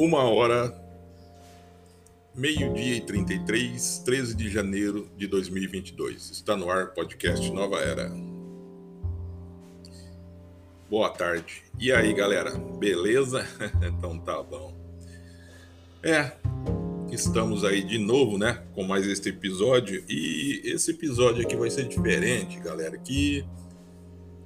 Uma hora, meio-dia e 33, 13 de janeiro de 2022. Está no ar podcast Nova Era. Boa tarde. E aí, galera? Beleza? então tá bom. É, estamos aí de novo, né? Com mais este episódio. E esse episódio aqui vai ser diferente, galera. Que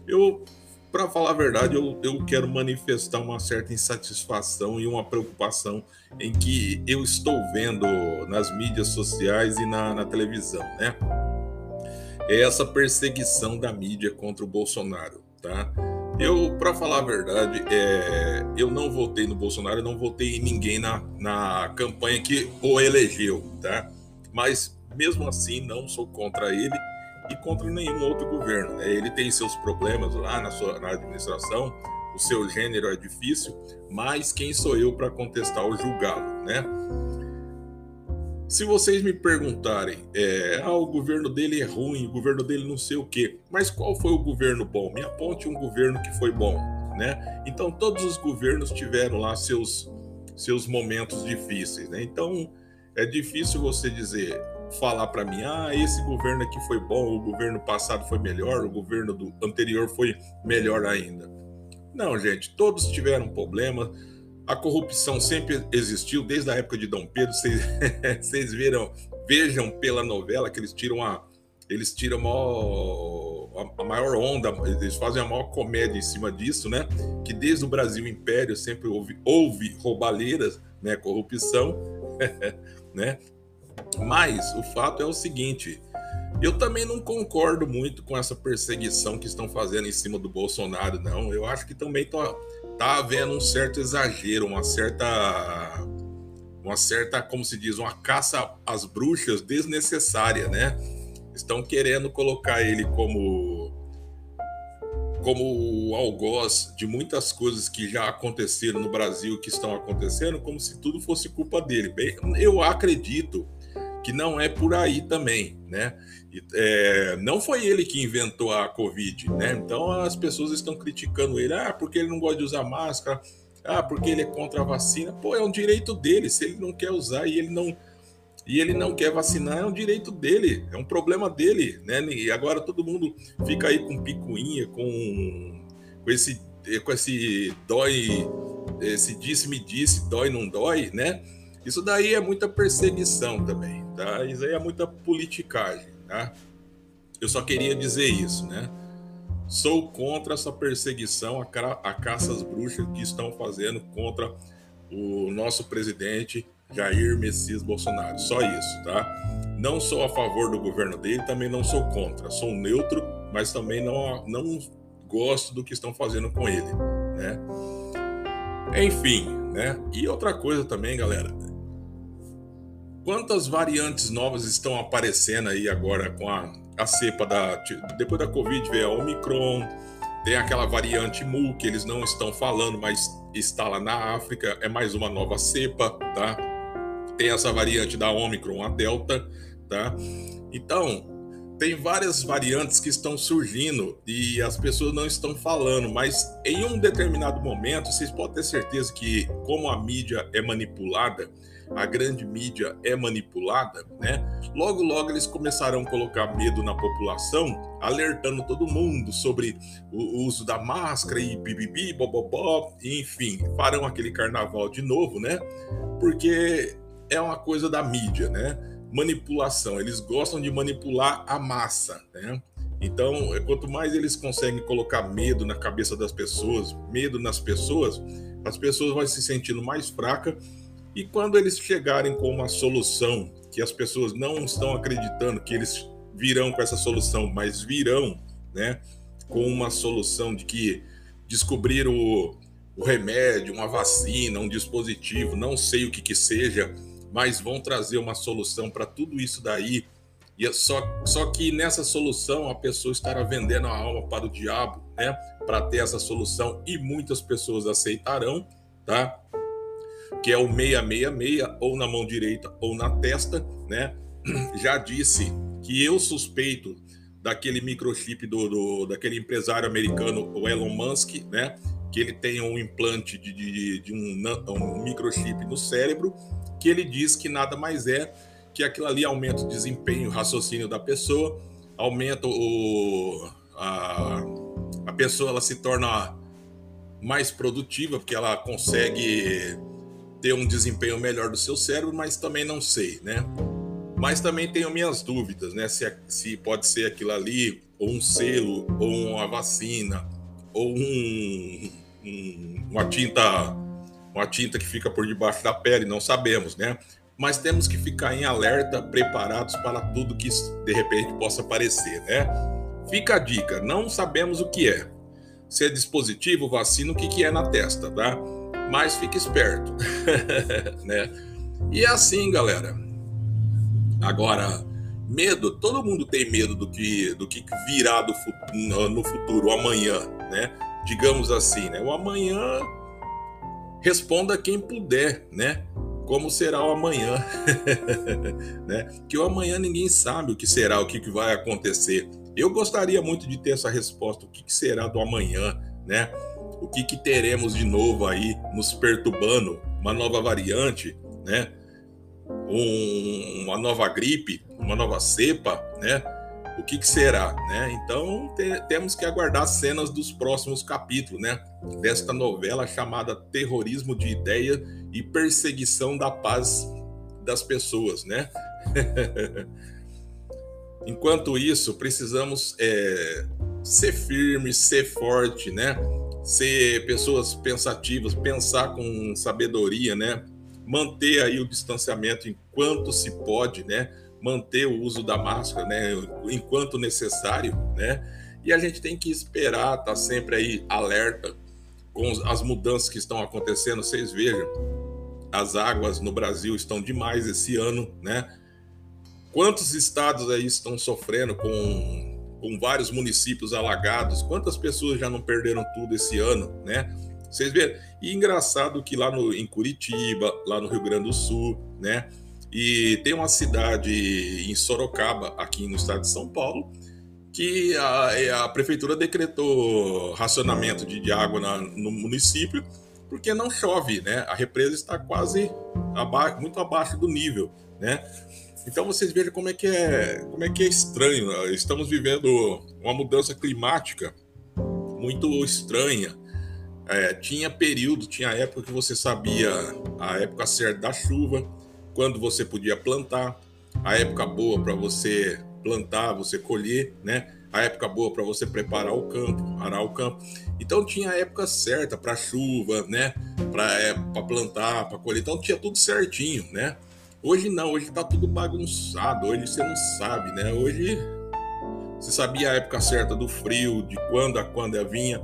eu para falar a verdade, eu, eu quero manifestar uma certa insatisfação e uma preocupação em que eu estou vendo nas mídias sociais e na, na televisão, né? É essa perseguição da mídia contra o Bolsonaro, tá? Eu, para falar a verdade, é, eu não votei no Bolsonaro, eu não votei em ninguém na, na campanha que o elegeu, tá? Mas mesmo assim, não sou contra ele e contra nenhum outro governo. Né? Ele tem seus problemas lá na sua na administração, o seu gênero é difícil, mas quem sou eu para contestar ou julgá-lo, né? Se vocês me perguntarem, é, ah, o governo dele é ruim, o governo dele não sei o quê, mas qual foi o governo bom? Me aponte um governo que foi bom, né? Então todos os governos tiveram lá seus seus momentos difíceis, né? Então é difícil você dizer falar para mim, ah, esse governo aqui foi bom, o governo passado foi melhor, o governo do anterior foi melhor ainda. Não, gente, todos tiveram problema. A corrupção sempre existiu desde a época de Dom Pedro. Vocês viram, vejam pela novela que eles tiram a, eles tiram a maior, a maior onda, eles fazem a maior comédia em cima disso, né? Que desde o Brasil Império sempre houve, houve roubaleiras, né? Corrupção, né? Mas o fato é o seguinte: eu também não concordo muito com essa perseguição que estão fazendo em cima do Bolsonaro, não. Eu acho que também tá, tá havendo um certo exagero, uma certa. Uma certa, como se diz, uma caça às bruxas desnecessária, né? Estão querendo colocar ele como como o algoz de muitas coisas que já aconteceram no Brasil, que estão acontecendo, como se tudo fosse culpa dele. Bem, eu acredito que não é por aí também, né? É, não foi ele que inventou a Covid, né? Então as pessoas estão criticando ele, ah, porque ele não gosta de usar máscara, ah, porque ele é contra a vacina. Pô, é um direito dele. Se ele não quer usar e ele não e ele não quer vacinar, é um direito dele, é um problema dele, né? E agora todo mundo fica aí com picuinha, com, com esse com esse dói, esse disse-me disse, dói não dói, né? Isso daí é muita perseguição também, tá? Isso aí é muita politicagem, tá? Eu só queria dizer isso, né? Sou contra essa perseguição, a, ca a caça às bruxas que estão fazendo contra o nosso presidente Jair Messias Bolsonaro. Só isso, tá? Não sou a favor do governo dele, também não sou contra. Sou neutro, mas também não, não gosto do que estão fazendo com ele, né? Enfim, né? E outra coisa também, galera, Quantas variantes novas estão aparecendo aí agora com a, a cepa da. Depois da Covid veio a Omicron, tem aquela variante Mu que eles não estão falando, mas está lá na África, é mais uma nova cepa, tá? Tem essa variante da Omicron, a Delta, tá? Então, tem várias variantes que estão surgindo e as pessoas não estão falando, mas em um determinado momento, vocês podem ter certeza que, como a mídia é manipulada, a grande mídia é manipulada, né? Logo, logo eles começarão a colocar medo na população, alertando todo mundo sobre o uso da máscara e bibibi, bobobó, enfim, farão aquele carnaval de novo, né? Porque é uma coisa da mídia, né? Manipulação, eles gostam de manipular a massa, né? Então, quanto mais eles conseguem colocar medo na cabeça das pessoas, medo nas pessoas, as pessoas vão se sentindo mais fracas e quando eles chegarem com uma solução que as pessoas não estão acreditando que eles virão com essa solução, mas virão, né, com uma solução de que descobriram o, o remédio, uma vacina, um dispositivo, não sei o que que seja, mas vão trazer uma solução para tudo isso daí. E é só, só que nessa solução a pessoa estará vendendo a alma para o diabo, né? Para ter essa solução e muitas pessoas aceitarão, tá? que é o 666, ou na mão direita ou na testa, né? Já disse que eu suspeito daquele microchip do, do daquele empresário americano, o Elon Musk, né? que ele tenha um implante de, de, de um, um microchip no cérebro, que ele diz que nada mais é que aquilo ali aumenta o desempenho, o raciocínio da pessoa, aumenta o, a, a pessoa ela se torna mais produtiva, porque ela consegue ter um desempenho melhor do seu cérebro, mas também não sei, né? Mas também tenho minhas dúvidas, né? Se, é, se pode ser aquilo ali, ou um selo, ou uma vacina, ou um, um, uma tinta uma tinta que fica por debaixo da pele, não sabemos, né? Mas temos que ficar em alerta, preparados para tudo que de repente possa aparecer, né? Fica a dica, não sabemos o que é. Se é dispositivo, vacina, o que, que é na testa, tá? Mas fique esperto, né? E é assim, galera. Agora, medo, todo mundo tem medo do que do que virá do, no futuro, amanhã, né? Digamos assim, né? O amanhã responda quem puder, né? Como será o amanhã, né? Que o amanhã ninguém sabe o que será, o que, vai acontecer. Eu gostaria muito de ter essa resposta, o que, que será do amanhã, né? O que, que teremos de novo aí nos perturbando, uma nova variante, né? Um, uma nova gripe, uma nova cepa, né? O que, que será, né? Então te, temos que aguardar cenas dos próximos capítulos, né? Desta novela chamada Terrorismo de Ideia e Perseguição da Paz das Pessoas, né? Enquanto isso, precisamos é, ser firmes, ser forte, né? Ser pessoas pensativas, pensar com sabedoria, né? Manter aí o distanciamento enquanto se pode, né? Manter o uso da máscara, né, enquanto necessário, né? E a gente tem que esperar, tá sempre aí alerta com as mudanças que estão acontecendo. Vocês vejam, as águas no Brasil estão demais esse ano, né? Quantos estados aí estão sofrendo com, com vários municípios alagados? Quantas pessoas já não perderam tudo esse ano, né? Vocês vêem? E engraçado que lá no, em Curitiba, lá no Rio Grande do Sul, né? E tem uma cidade em Sorocaba, aqui no estado de São Paulo, que a, é, a prefeitura decretou racionamento de, de água na, no município porque não chove, né? A represa está quase muito abaixo do nível, né? Então vocês vejam como é que é, como é que é estranho. Estamos vivendo uma mudança climática muito estranha. É, tinha período, tinha época que você sabia a época certa da chuva, quando você podia plantar, a época boa para você plantar, você colher, né? A época boa para você preparar o campo, arar o campo. Então tinha a época certa para chuva, né? Para é, plantar, para colher. Então tinha tudo certinho, né? Hoje não, hoje tá tudo bagunçado. Hoje você não sabe, né? Hoje você sabia a época certa do frio, de quando a quando vinha.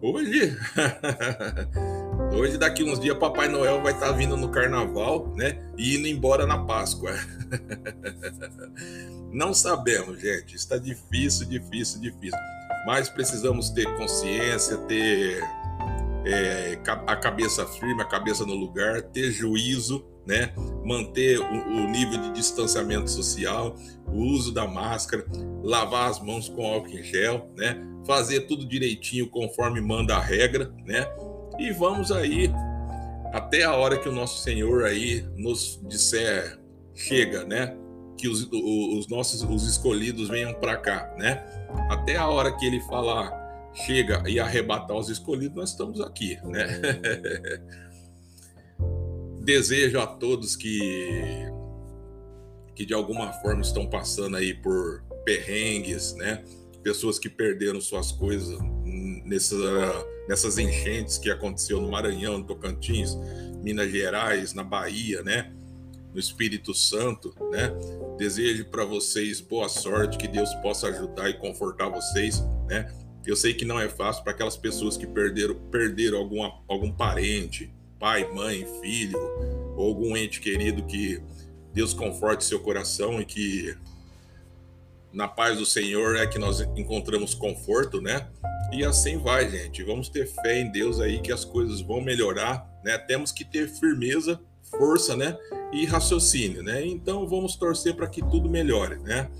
Hoje, hoje daqui uns dias Papai Noel vai estar tá vindo no Carnaval, né? E indo embora na Páscoa. Não sabemos, gente. Está difícil, difícil, difícil. Mas precisamos ter consciência, ter é, a cabeça firme, a cabeça no lugar, ter juízo, né? Manter o, o nível de distanciamento social, o uso da máscara, lavar as mãos com álcool em gel, né? fazer tudo direitinho conforme manda a regra, né? E vamos aí até a hora que o nosso Senhor aí nos disser chega, né? Que os, os nossos os escolhidos venham para cá, né? Até a hora que ele falar chega e arrebatar os escolhidos, nós estamos aqui, né? Desejo a todos que que de alguma forma estão passando aí por perrengues, né? pessoas que perderam suas coisas nessa, nessas enchentes que aconteceu no Maranhão, no Tocantins, Minas Gerais, na Bahia, né? No Espírito Santo, né? Desejo para vocês boa sorte, que Deus possa ajudar e confortar vocês, né? Eu sei que não é fácil para aquelas pessoas que perderam, perderam alguma, algum parente, pai, mãe, filho, ou algum ente querido que Deus conforte seu coração e que na paz do Senhor é que nós encontramos conforto, né? E assim vai, gente. Vamos ter fé em Deus aí que as coisas vão melhorar, né? Temos que ter firmeza, força, né? E raciocínio, né? Então vamos torcer para que tudo melhore, né?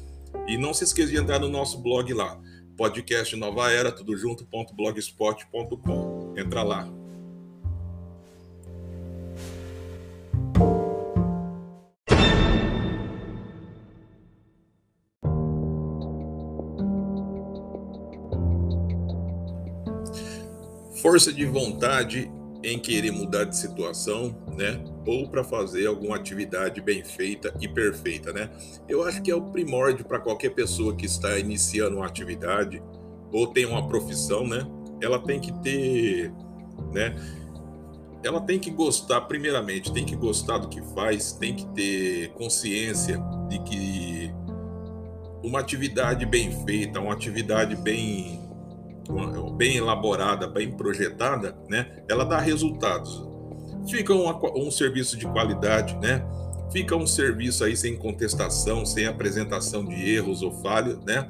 E não se esqueça de entrar no nosso blog lá, podcast Nova Era, tudo junto.blogspot.com. Entra lá. Força de vontade em querer mudar de situação, né? Ou para fazer alguma atividade bem feita e perfeita, né? Eu acho que é o primórdio para qualquer pessoa que está iniciando uma atividade ou tem uma profissão, né? Ela tem que ter, né? Ela tem que gostar, primeiramente, tem que gostar do que faz, tem que ter consciência de que uma atividade bem feita, uma atividade bem bem elaborada, bem projetada, né, ela dá resultados. Fica um, um serviço de qualidade, né? Fica um serviço aí sem contestação, sem apresentação de erros ou falhas, né?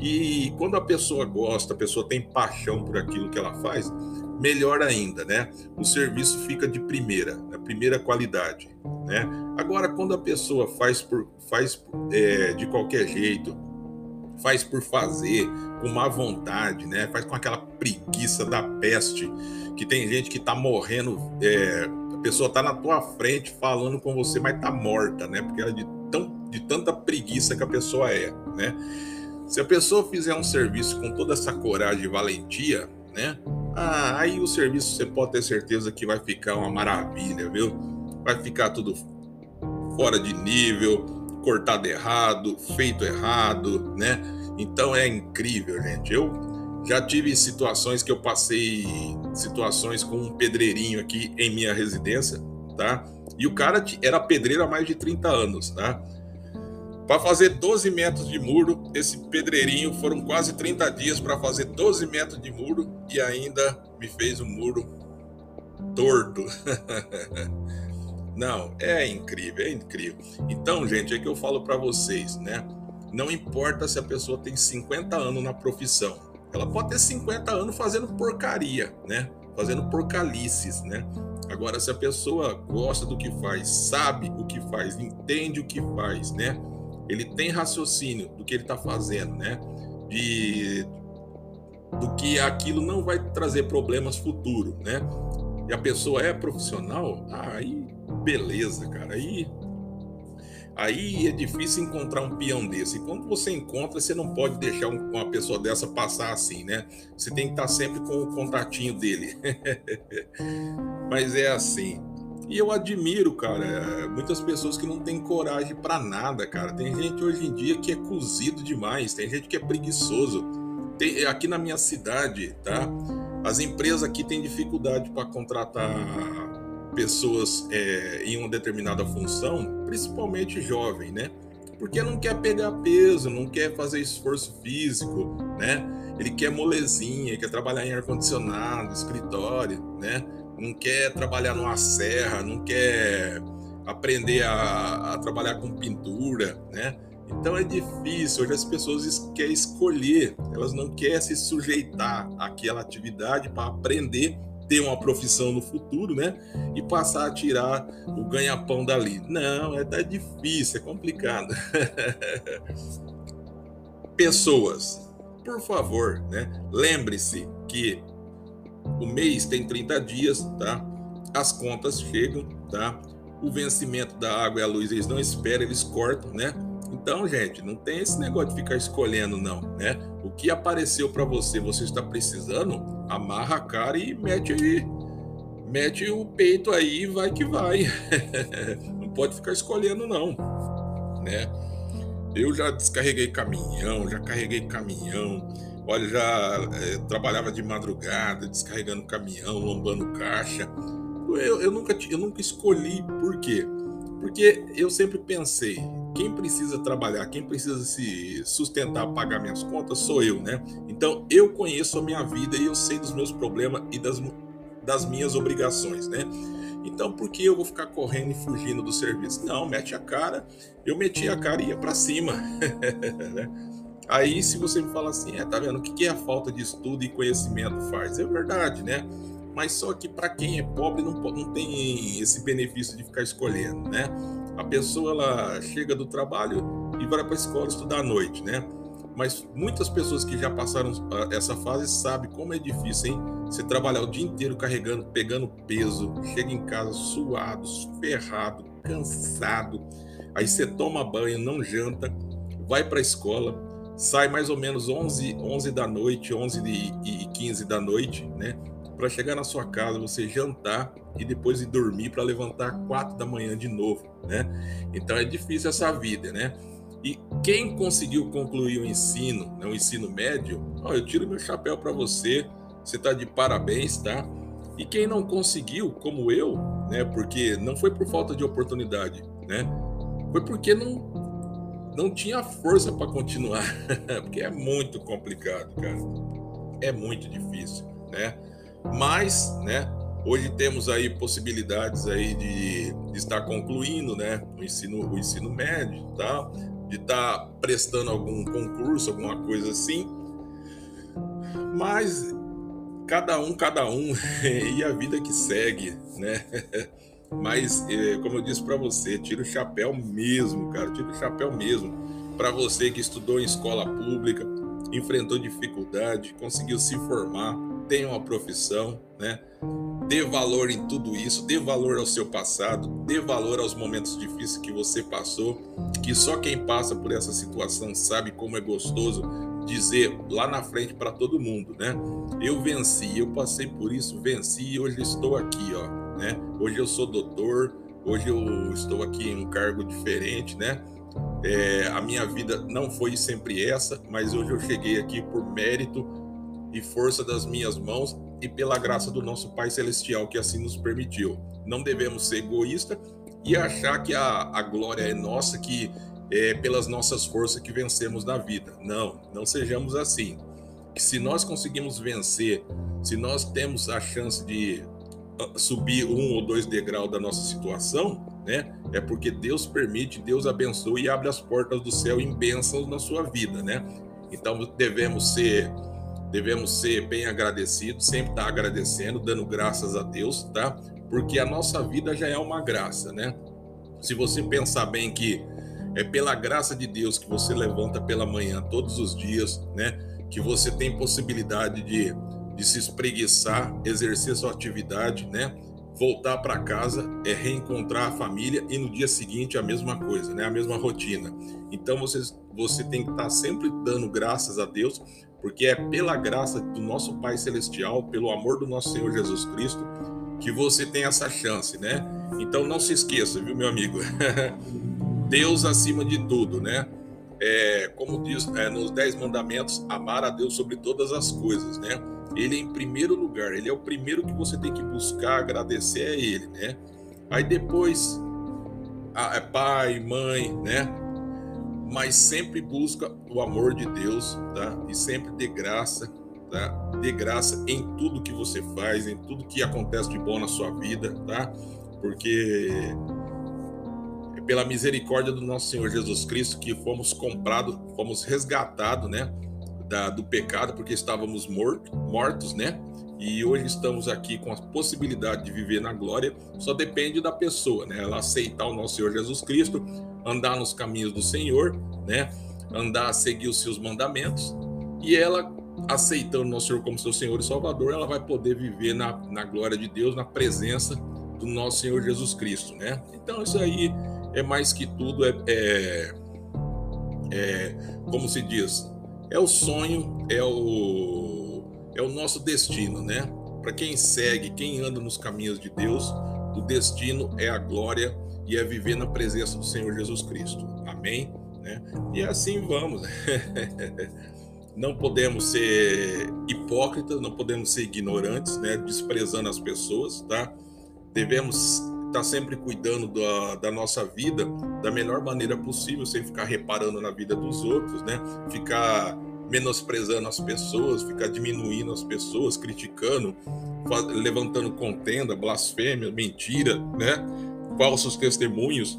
E quando a pessoa gosta, a pessoa tem paixão por aquilo que ela faz, melhor ainda, né? O serviço fica de primeira, da primeira qualidade, né? Agora, quando a pessoa faz por faz é, de qualquer jeito, faz por fazer, com má vontade, né? Faz com aquela preguiça da peste, que tem gente que tá morrendo, é, a pessoa tá na tua frente falando com você, mas tá morta, né? Porque ela é de, tão, de tanta preguiça que a pessoa é, né? Se a pessoa fizer um serviço com toda essa coragem e valentia, né? Ah, aí o serviço você pode ter certeza que vai ficar uma maravilha, viu? Vai ficar tudo fora de nível, cortado errado, feito errado, né? Então é incrível, gente. Eu já tive situações que eu passei situações com um pedreirinho aqui em minha residência, tá? E o cara era pedreiro há mais de 30 anos, tá? Para fazer 12 metros de muro, esse pedreirinho foram quase 30 dias para fazer 12 metros de muro e ainda me fez um muro torto. Não, é incrível, é incrível. Então, gente, é que eu falo para vocês, né? Não importa se a pessoa tem 50 anos na profissão. Ela pode ter 50 anos fazendo porcaria, né? Fazendo porcalices, né? Agora, se a pessoa gosta do que faz, sabe o que faz, entende o que faz, né? Ele tem raciocínio do que ele está fazendo, né? De do que aquilo não vai trazer problemas futuros, né? E a pessoa é profissional, aí beleza, cara. Aí, aí é difícil encontrar um peão desse. E quando você encontra, você não pode deixar uma pessoa dessa passar assim, né? Você tem que estar sempre com o contatinho dele. Mas é assim. E eu admiro, cara, muitas pessoas que não têm coragem para nada, cara. Tem gente hoje em dia que é cozido demais, tem gente que é preguiçoso. Tem, aqui na minha cidade, tá? As empresas aqui têm dificuldade para contratar pessoas é, em uma determinada função, principalmente jovem, né? Porque não quer pegar peso, não quer fazer esforço físico, né? Ele quer molezinha, quer trabalhar em ar-condicionado, escritório, né? Não quer trabalhar numa serra, não quer aprender a, a trabalhar com pintura, né? Então é difícil, hoje as pessoas querem escolher, elas não querem se sujeitar àquela atividade para aprender ter uma profissão no futuro, né? E passar a tirar o ganha-pão dali. Não, é tá difícil, é complicado. Pessoas, por favor, né? Lembre-se que o mês tem 30 dias, tá? As contas chegam, tá? O vencimento da água e a luz eles não esperam, eles cortam, né? Então, gente, não tem esse negócio de ficar escolhendo, não, né? O que apareceu para você, você está precisando, amarra a cara e mete aí, mete o peito aí e vai que vai. não pode ficar escolhendo, não, né? Eu já descarreguei caminhão, já carreguei caminhão, olha, já é, trabalhava de madrugada, descarregando caminhão, lombando caixa. Eu, eu, nunca, eu nunca escolhi, por quê? Porque eu sempre pensei, quem precisa trabalhar, quem precisa se sustentar, pagar minhas contas, sou eu, né? Então eu conheço a minha vida e eu sei dos meus problemas e das, das minhas obrigações, né? Então por que eu vou ficar correndo e fugindo do serviço? Não, mete a cara. Eu meti a cara e ia para cima, né? Aí se você me fala assim, é, tá vendo o que, que é a falta de estudo e conhecimento faz? É verdade, né? Mas só que para quem é pobre não, não tem esse benefício de ficar escolhendo, né? A pessoa ela chega do trabalho e vai para a escola estudar à noite, né? mas muitas pessoas que já passaram ah, essa fase sabem como é difícil, hein? Você trabalhar o dia inteiro carregando, pegando peso, chega em casa suado, ferrado, cansado. Aí você toma banho, não janta, vai para a escola, sai mais ou menos 11, 11 da noite, 11 e 15 da noite, né? Para chegar na sua casa, você jantar e depois ir dormir para levantar 4 da manhã de novo, né? Então é difícil essa vida, né? E quem conseguiu concluir o ensino, né, o ensino médio, ó, eu tiro meu chapéu para você, você está de parabéns, tá? E quem não conseguiu, como eu, né, porque não foi por falta de oportunidade, né? Foi porque não não tinha força para continuar, porque é muito complicado, cara. É muito difícil, né? Mas, né, hoje temos aí possibilidades aí de, estar concluindo, né, o ensino o ensino médio, tá? de estar tá prestando algum concurso, alguma coisa assim. Mas cada um, cada um, e a vida que segue, né? Mas, é, como eu disse para você, tira o chapéu mesmo, cara, tira o chapéu mesmo. Para você que estudou em escola pública, enfrentou dificuldade, conseguiu se formar, tem uma profissão, né? Dê valor em tudo isso, dê valor ao seu passado, dê valor aos momentos difíceis que você passou, que só quem passa por essa situação sabe como é gostoso dizer lá na frente para todo mundo, né? Eu venci, eu passei por isso, venci e hoje estou aqui, ó, né? Hoje eu sou doutor, hoje eu estou aqui em um cargo diferente, né? É, a minha vida não foi sempre essa, mas hoje eu cheguei aqui por mérito e força das minhas mãos e pela graça do nosso Pai Celestial que assim nos permitiu. Não devemos ser egoístas e achar que a, a glória é nossa, que é pelas nossas forças que vencemos na vida. Não, não sejamos assim. Que se nós conseguimos vencer, se nós temos a chance de ah, subir um ou dois degraus da nossa situação, né? É porque Deus permite, Deus abençoa e abre as portas do céu em bênçãos na sua vida, né? Então devemos ser devemos ser bem agradecidos, sempre estar agradecendo, dando graças a Deus, tá? Porque a nossa vida já é uma graça, né? Se você pensar bem que é pela graça de Deus que você levanta pela manhã todos os dias, né? Que você tem possibilidade de, de se espreguiçar, exercer sua atividade, né? Voltar para casa é reencontrar a família e no dia seguinte a mesma coisa, né? A mesma rotina. Então você, você tem que estar sempre dando graças a Deus porque é pela graça do nosso Pai Celestial, pelo amor do nosso Senhor Jesus Cristo, que você tem essa chance, né? Então não se esqueça, viu, meu amigo? Deus acima de tudo, né? É, como diz é, nos Dez Mandamentos, amar a Deus sobre todas as coisas, né? Ele é em primeiro lugar, ele é o primeiro que você tem que buscar, agradecer a ele, né? Aí depois, a, é pai, mãe, né? mas sempre busca o amor de Deus, tá? E sempre dê graça, tá? Dê graça em tudo que você faz, em tudo que acontece de bom na sua vida, tá? Porque é pela misericórdia do nosso Senhor Jesus Cristo que fomos comprados, fomos resgatados, né? Da, do pecado, porque estávamos mortos, mortos, né? E hoje estamos aqui com a possibilidade de viver na glória. Só depende da pessoa, né? Ela aceitar o nosso Senhor Jesus Cristo, andar nos caminhos do Senhor, né? Andar, seguir os seus mandamentos, e ela aceitando nosso Senhor como seu Senhor e Salvador, ela vai poder viver na, na glória de Deus, na presença do nosso Senhor Jesus Cristo, né? Então isso aí é mais que tudo, é, é, é como se diz, é o sonho, é o, é o nosso destino, né? Para quem segue, quem anda nos caminhos de Deus, o destino é a glória e é viver na presença do Senhor Jesus Cristo. Amém? Né? E assim vamos. não podemos ser hipócritas, não podemos ser ignorantes, né? desprezando as pessoas, tá? Devemos estar sempre cuidando da, da, nossa vida da melhor maneira possível, sem ficar reparando na vida dos outros, né? Ficar menosprezando as pessoas, ficar diminuindo as pessoas, criticando, levantando contenda, blasfêmia, mentira, né? falsos testemunhos,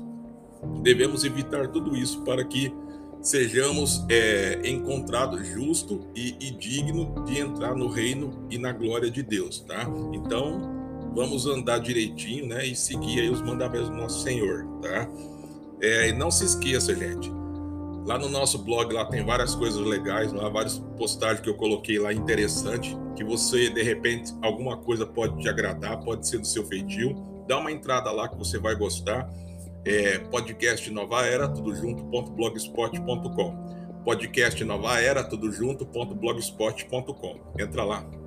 devemos evitar tudo isso para que sejamos é, encontrados justo e, e digno de entrar no reino e na glória de Deus, tá? Então, vamos andar direitinho, né? E seguir aí os mandamentos do nosso Senhor, tá? É, e não se esqueça, gente, Lá no nosso blog lá tem várias coisas legais, lá várias postagens que eu coloquei lá interessante, que você de repente alguma coisa pode te agradar, pode ser do seu feitio. Dá uma entrada lá que você vai gostar. É, podcast Nova Era, tudo junto.blogspot.com. Podcast Nova Era, tudo junto.blogspot.com. Entra lá.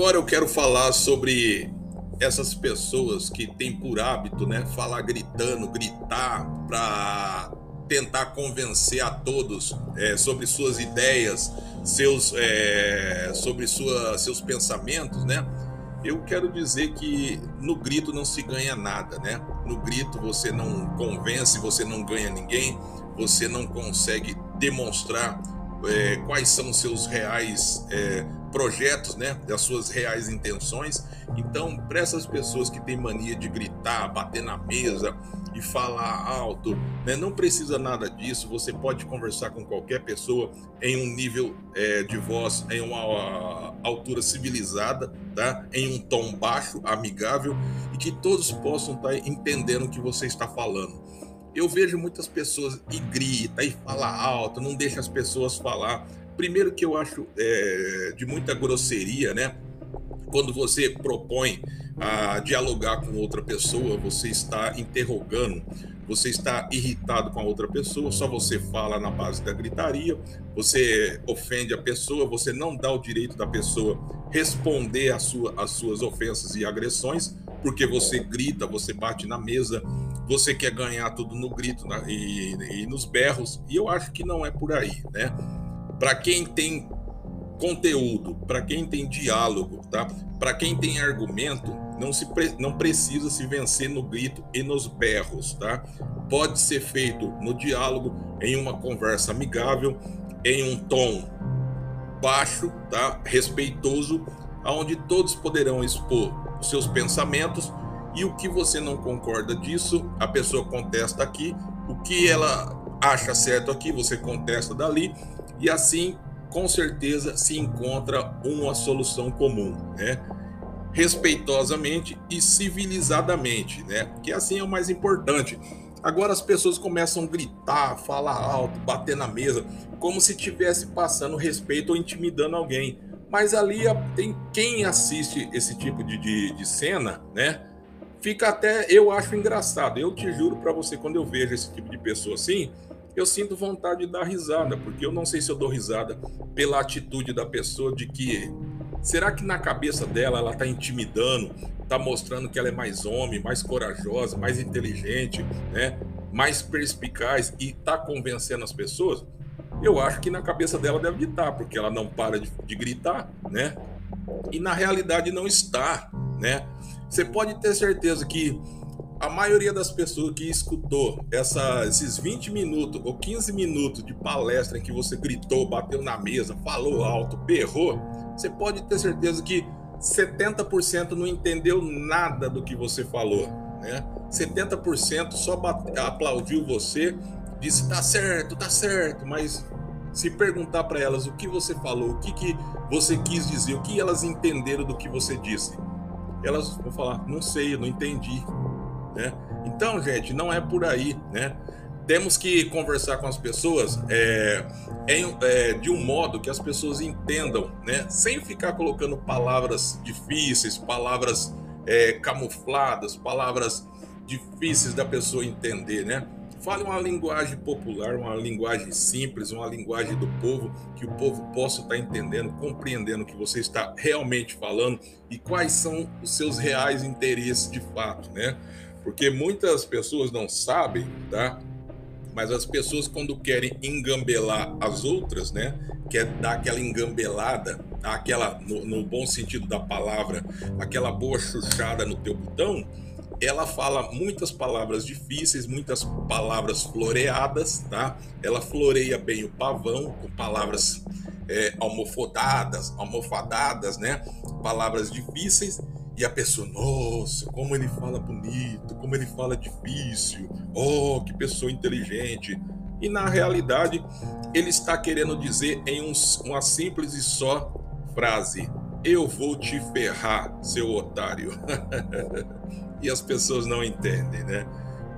Agora eu quero falar sobre essas pessoas que têm por hábito, né, falar gritando, gritar para tentar convencer a todos é, sobre suas ideias, seus, é, sobre sua, seus pensamentos, né? Eu quero dizer que no grito não se ganha nada, né? No grito você não convence, você não ganha ninguém, você não consegue demonstrar é, quais são seus reais é, projetos, né, das suas reais intenções. Então, para essas pessoas que têm mania de gritar, bater na mesa e falar alto, né, não precisa nada disso. Você pode conversar com qualquer pessoa em um nível é, de voz, em uma altura civilizada, tá? Em um tom baixo, amigável e que todos possam estar tá entendendo o que você está falando. Eu vejo muitas pessoas e grita e fala alto, não deixa as pessoas falar. Primeiro que eu acho é, de muita grosseria, né? Quando você propõe a dialogar com outra pessoa, você está interrogando, você está irritado com a outra pessoa, só você fala na base da gritaria, você ofende a pessoa, você não dá o direito da pessoa responder às sua, suas ofensas e agressões, porque você grita, você bate na mesa, você quer ganhar tudo no grito na, e, e nos berros, e eu acho que não é por aí, né? Para quem tem conteúdo, para quem tem diálogo, tá? Para quem tem argumento, não se não precisa se vencer no grito e nos berros, tá? Pode ser feito no diálogo, em uma conversa amigável, em um tom baixo, tá? Respeitoso, aonde todos poderão expor os seus pensamentos e o que você não concorda disso, a pessoa contesta aqui, o que ela acha certo aqui, você contesta dali e assim, com certeza, se encontra uma solução comum, né? Respeitosamente e civilizadamente, né? Que assim é o mais importante. Agora as pessoas começam a gritar, falar alto, bater na mesa, como se estivesse passando respeito ou intimidando alguém. Mas ali tem quem assiste esse tipo de, de, de cena, né? Fica até, eu acho engraçado. Eu te juro para você, quando eu vejo esse tipo de pessoa assim, eu sinto vontade de dar risada, porque eu não sei se eu dou risada pela atitude da pessoa de que será que na cabeça dela ela está intimidando, está mostrando que ela é mais homem, mais corajosa, mais inteligente, né? mais perspicaz e está convencendo as pessoas? Eu acho que na cabeça dela deve estar, porque ela não para de, de gritar, né? E na realidade não está, né? Você pode ter certeza que a maioria das pessoas que escutou essa, esses 20 minutos ou 15 minutos de palestra em que você gritou, bateu na mesa, falou alto, berrou, você pode ter certeza que 70% não entendeu nada do que você falou, né? 70% só bate, aplaudiu você, disse tá certo, tá certo, mas se perguntar para elas o que você falou, o que, que você quis dizer, o que elas entenderam do que você disse, elas vão falar, não sei, eu não entendi. Né? Então, gente, não é por aí, né? Temos que conversar com as pessoas é, em, é, de um modo que as pessoas entendam, né? Sem ficar colocando palavras difíceis, palavras é, camufladas, palavras difíceis da pessoa entender, né? Fale uma linguagem popular, uma linguagem simples, uma linguagem do povo, que o povo possa estar entendendo, compreendendo o que você está realmente falando e quais são os seus reais interesses de fato, né? Porque muitas pessoas não sabem, tá? Mas as pessoas, quando querem engambelar as outras, né? Quer dar aquela engambelada, aquela, no, no bom sentido da palavra, aquela boa chuchada no teu botão, ela fala muitas palavras difíceis, muitas palavras floreadas, tá? Ela floreia bem o pavão com palavras é, almofadadas, almofadadas, né? Palavras difíceis e a pessoa, nossa, como ele fala bonito, como ele fala difícil, oh, que pessoa inteligente. E na realidade, ele está querendo dizer em um, uma simples e só frase: Eu vou te ferrar, seu otário. e as pessoas não entendem, né?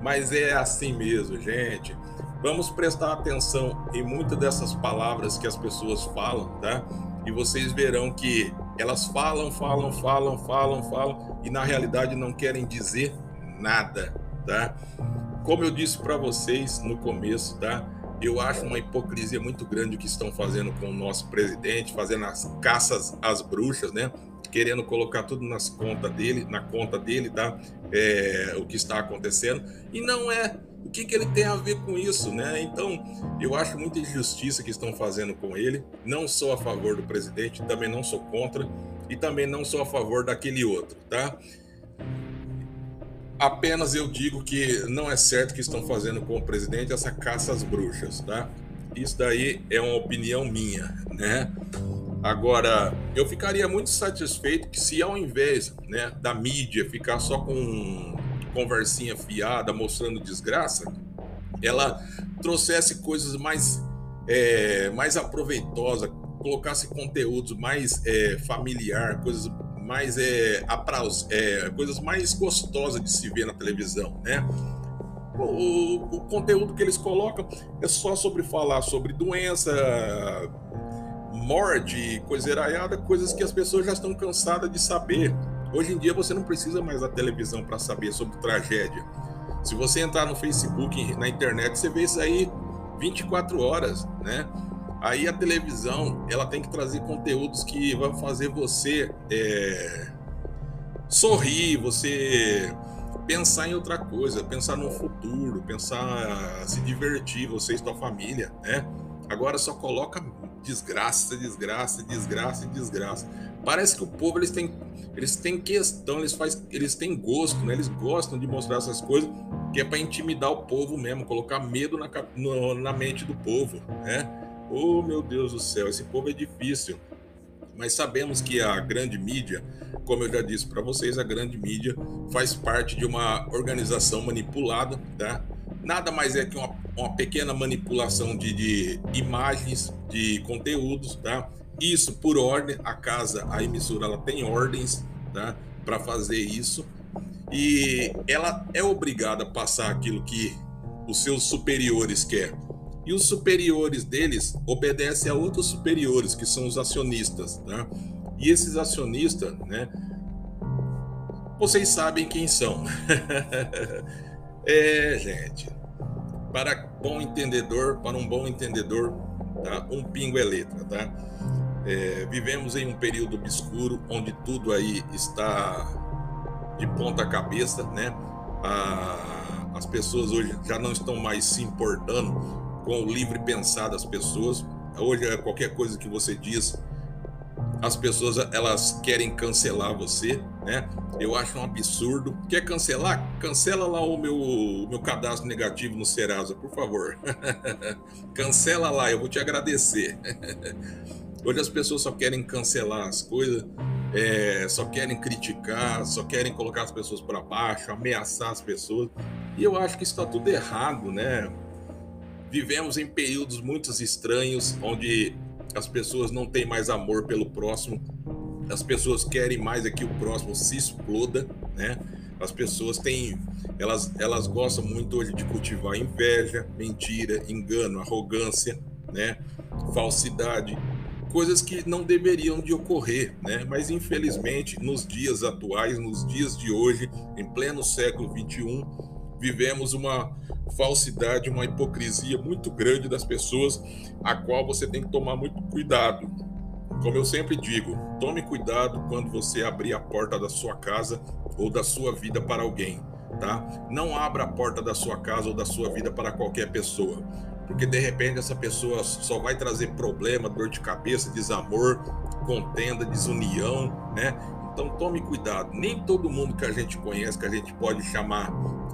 Mas é assim mesmo, gente. Vamos prestar atenção em muitas dessas palavras que as pessoas falam, tá? E vocês verão que elas falam, falam, falam, falam, falam e na realidade não querem dizer nada, tá? Como eu disse para vocês no começo, tá? Eu acho uma hipocrisia muito grande o que estão fazendo com o nosso presidente, fazendo as caças às bruxas, né? Querendo colocar tudo nas contas dele, na conta dele, tá? É, o que está acontecendo. E não é o que, que ele tem a ver com isso, né? Então, eu acho muita injustiça que estão fazendo com ele. Não sou a favor do presidente, também não sou contra e também não sou a favor daquele outro, tá? Apenas eu digo que não é certo que estão fazendo com o presidente essa caça às bruxas, tá? Isso daí é uma opinião minha, né? Agora, eu ficaria muito satisfeito que se ao invés né, da mídia ficar só com conversinha fiada, mostrando desgraça, ela trouxesse coisas mais, é, mais aproveitosas, colocasse conteúdos mais é, familiar, coisas mais é, apraus, é, coisas mais gostosas de se ver na televisão, né? O, o, conteúdo que eles colocam é só sobre falar sobre doença, morte, coisa eraiada, coisas que as pessoas já estão cansadas de saber. Hoje em dia você não precisa mais da televisão para saber sobre tragédia. Se você entrar no Facebook, na internet, você vê isso aí 24 horas, né? Aí a televisão ela tem que trazer conteúdos que vão fazer você é, sorrir, você pensar em outra coisa, pensar no futuro, pensar se divertir, você e sua família, né? Agora só coloca desgraça, desgraça, desgraça desgraça. Parece que o povo eles têm, eles têm questão, eles, faz, eles têm gosto, né? Eles gostam de mostrar essas coisas que é para intimidar o povo mesmo, colocar medo na, no, na mente do povo, né? Oh meu Deus do céu, esse povo é difícil. Mas sabemos que a grande mídia, como eu já disse para vocês, a grande mídia faz parte de uma organização manipulada, tá? Nada mais é que uma, uma pequena manipulação de, de imagens, de conteúdos, tá? Isso por ordem, a casa, a emissora, ela tem ordens tá, para fazer isso e ela é obrigada a passar aquilo que os seus superiores querem. E os superiores deles obedecem a outros superiores, que são os acionistas. Tá? E esses acionistas, né, vocês sabem quem são. é, gente, para bom entendedor, para um bom entendedor, tá? um pingo é letra, tá? É, vivemos em um período obscuro onde tudo aí está de ponta cabeça, né? A, as pessoas hoje já não estão mais se importando com o livre pensar das pessoas. Hoje, é qualquer coisa que você diz, as pessoas elas querem cancelar você, né? Eu acho um absurdo. Quer cancelar? Cancela lá o meu, o meu cadastro negativo no Serasa, por favor. Cancela lá, eu vou te agradecer. Hoje as pessoas só querem cancelar as coisas, é, só querem criticar, só querem colocar as pessoas para baixo, ameaçar as pessoas. E eu acho que está tudo errado, né? Vivemos em períodos muito estranhos, onde as pessoas não têm mais amor pelo próximo, as pessoas querem mais é que o próximo se exploda, né? As pessoas têm, elas, elas gostam muito hoje de cultivar inveja, mentira, engano, arrogância, né? Falsidade coisas que não deveriam de ocorrer, né? Mas infelizmente, nos dias atuais, nos dias de hoje, em pleno século 21, vivemos uma falsidade, uma hipocrisia muito grande das pessoas, a qual você tem que tomar muito cuidado. Como eu sempre digo, tome cuidado quando você abrir a porta da sua casa ou da sua vida para alguém, tá? Não abra a porta da sua casa ou da sua vida para qualquer pessoa porque de repente essa pessoa só vai trazer problema, dor de cabeça, desamor, contenda, desunião, né? Então tome cuidado. Nem todo mundo que a gente conhece, que a gente pode chamar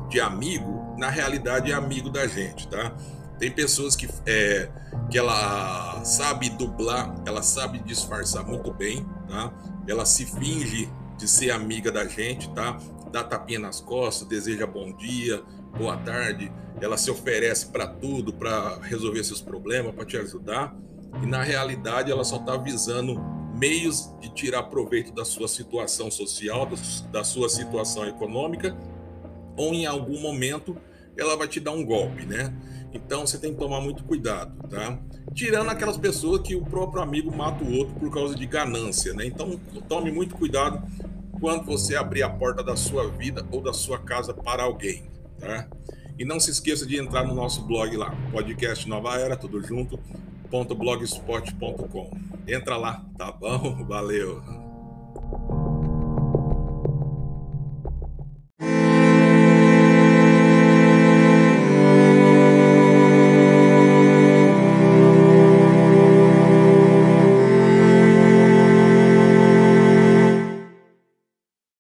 de amigo, na realidade é amigo da gente, tá? Tem pessoas que, é, que ela sabe dublar, ela sabe disfarçar muito bem, tá? Ela se finge de ser amiga da gente, tá? Dá tapinha nas costas, deseja bom dia, boa tarde, ela se oferece para tudo, para resolver seus problemas, para te ajudar. E na realidade ela só está visando meios de tirar proveito da sua situação social, da sua situação econômica, ou em algum momento ela vai te dar um golpe, né? Então você tem que tomar muito cuidado, tá? Tirando aquelas pessoas que o próprio amigo mata o outro por causa de ganância, né? Então tome muito cuidado quando você abrir a porta da sua vida ou da sua casa para alguém, tá? E não se esqueça de entrar no nosso blog lá, podcast Nova Era, tudo junto, .blogspot.com. Entra lá, tá bom? Valeu.